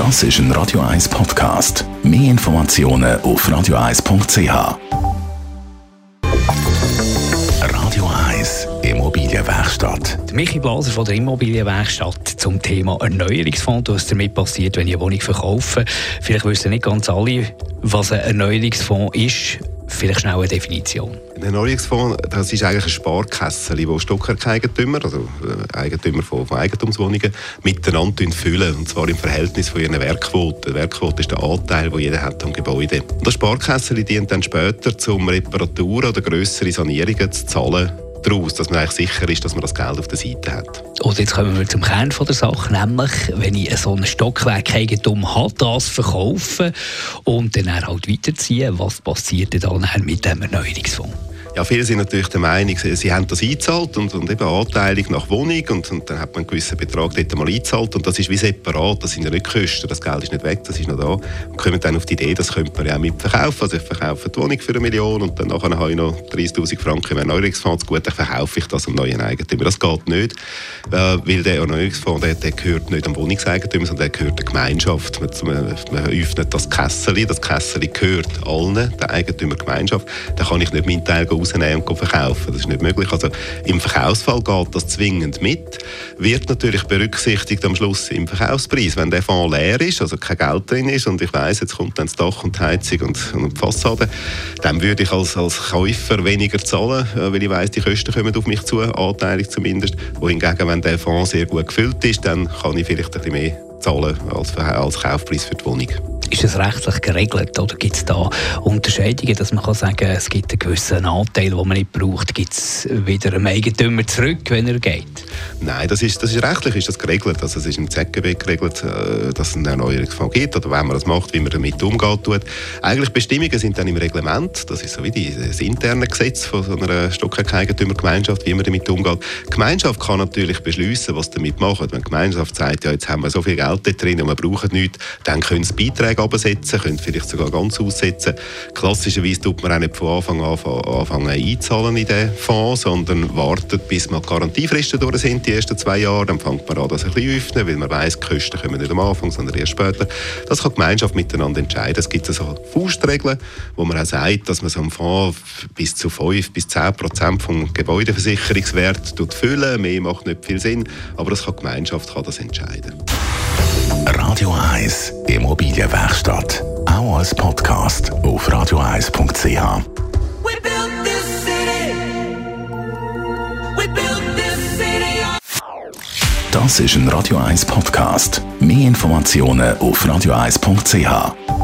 Das ist ein Radio 1 Podcast. Mehr Informationen auf radio1.ch. Radio 1 Immobilienwerkstatt. Michi Blaser von der Immobilienwerkstatt zum Thema Erneuerungsfonds. Was damit passiert, wenn ich eine Wohnung verkaufe. Vielleicht wissen nicht ganz alle, was ein Erneuerungsfonds ist. Vielleicht schnell eine Definition. Ein Erneuerungsfonds, das ist eigentlich ein Sparkessel, wo Stockwerkeigentümer, also äh, Eigentümer von, von Eigentumswohnungen, miteinander füllen. Und zwar im Verhältnis von ihren Werkquoten. Die Werkquote ist der Anteil, den jeder hat am Gebäude. Und das Sparkessel dient dann später, um Reparaturen oder grössere Sanierungen zu zahlen daraus, dass man eigentlich sicher ist, dass man das Geld auf der Seite hat. Und jetzt kommen wir zum Kern von der Sache, nämlich wenn ich so ein Stockwerk-Eigentum habe, das verkaufen und dann halt weiterziehen, was passiert dann mit dem Erneuerungsfonds? Ja, viele sind natürlich der Meinung, sie, sie haben das eingezahlt und, und eben Anteilung nach Wohnung und, und, dann hat man einen gewissen Betrag dort mal eingezahlt und das ist wie separat, das sind ja nicht Kosten, das Geld ist nicht weg, das ist noch da. Und kommen dann auf die Idee, das könnte man ja auch mitverkaufen, also ich verkaufe die Wohnung für eine Million und dann nachher habe ich noch 30'000 Franken im Erneuerungsfonds, gut, dann verkaufe ich das am neuen Eigentümer. Das geht nicht, äh, weil der Erneuerungsfonds, der, der gehört nicht am Wohnungseigentümer, sondern der gehört der Gemeinschaft. Man, man, man öffnet das Kessel, das Kessel gehört allen, der Eigentümergemeinschaft, da kann ich nicht meinen Teil rausnehmen und verkaufen. Das ist nicht möglich. Also im Verkaufsfall geht das zwingend mit. Wird natürlich berücksichtigt am Schluss im Verkaufspreis. Wenn der Fonds leer ist, also kein Geld drin ist und ich weiß, jetzt kommt dann das Dach und die Heizung und, und die Fassade, dann würde ich als, als Käufer weniger zahlen, äh, weil ich weiß, die Kosten kommen auf mich zu, anteilig zumindest. Wohingegen, wenn der Fonds sehr gut gefüllt ist, dann kann ich vielleicht ein bisschen mehr zahlen als, als Kaufpreis für die Wohnung. Ist es rechtlich geregelt oder gibt es da Unterscheidungen, dass man kann sagen es gibt einen gewissen Anteil, den man nicht braucht, gibt es wieder einem Eigentümer zurück, wenn er geht? Nein, das ist, das ist rechtlich ist das geregelt. Also es ist im ZGB geregelt, äh, dass es einen Erneuerungsfonds gibt oder wenn man das macht, wie man damit umgeht. Eigentlich Bestimmungen sind dann im Reglement, das ist so wie das interne Gesetz von so einer Stockwerk-Eigentümergemeinschaft, wie man damit umgeht. Die Gemeinschaft kann natürlich beschließen, was damit macht. Wenn die Gemeinschaft sagt, ja, jetzt haben wir so viel Geld drin und wir brauchen nichts, dann können sie Beiträge absetzen, können vielleicht sogar ganz aussetzen. Klassischerweise tut man auch nicht von Anfang an anfangen einzahlen in den Fonds, sondern wartet, bis man die Garantiefristen durch sind, die ersten zwei Jahre. Dann fängt man an, das ein bisschen öffnen, weil man weiss, die Kosten kommen nicht am Anfang, sondern erst später. Das kann die Gemeinschaft miteinander entscheiden. Es gibt so Faustregeln, wo man auch sagt, dass man so einen Fonds bis zu 5 bis 10 Prozent vom Gebäudeversicherungswert füllen. Mehr macht nicht viel Sinn, aber das kann die Gemeinschaft kann das entscheiden. Radio 1 Immobilienwerkstatt. Auch als Podcast auf radio1.ch. Das ist ein Radio 1 Podcast. Mehr Informationen auf radio1.ch.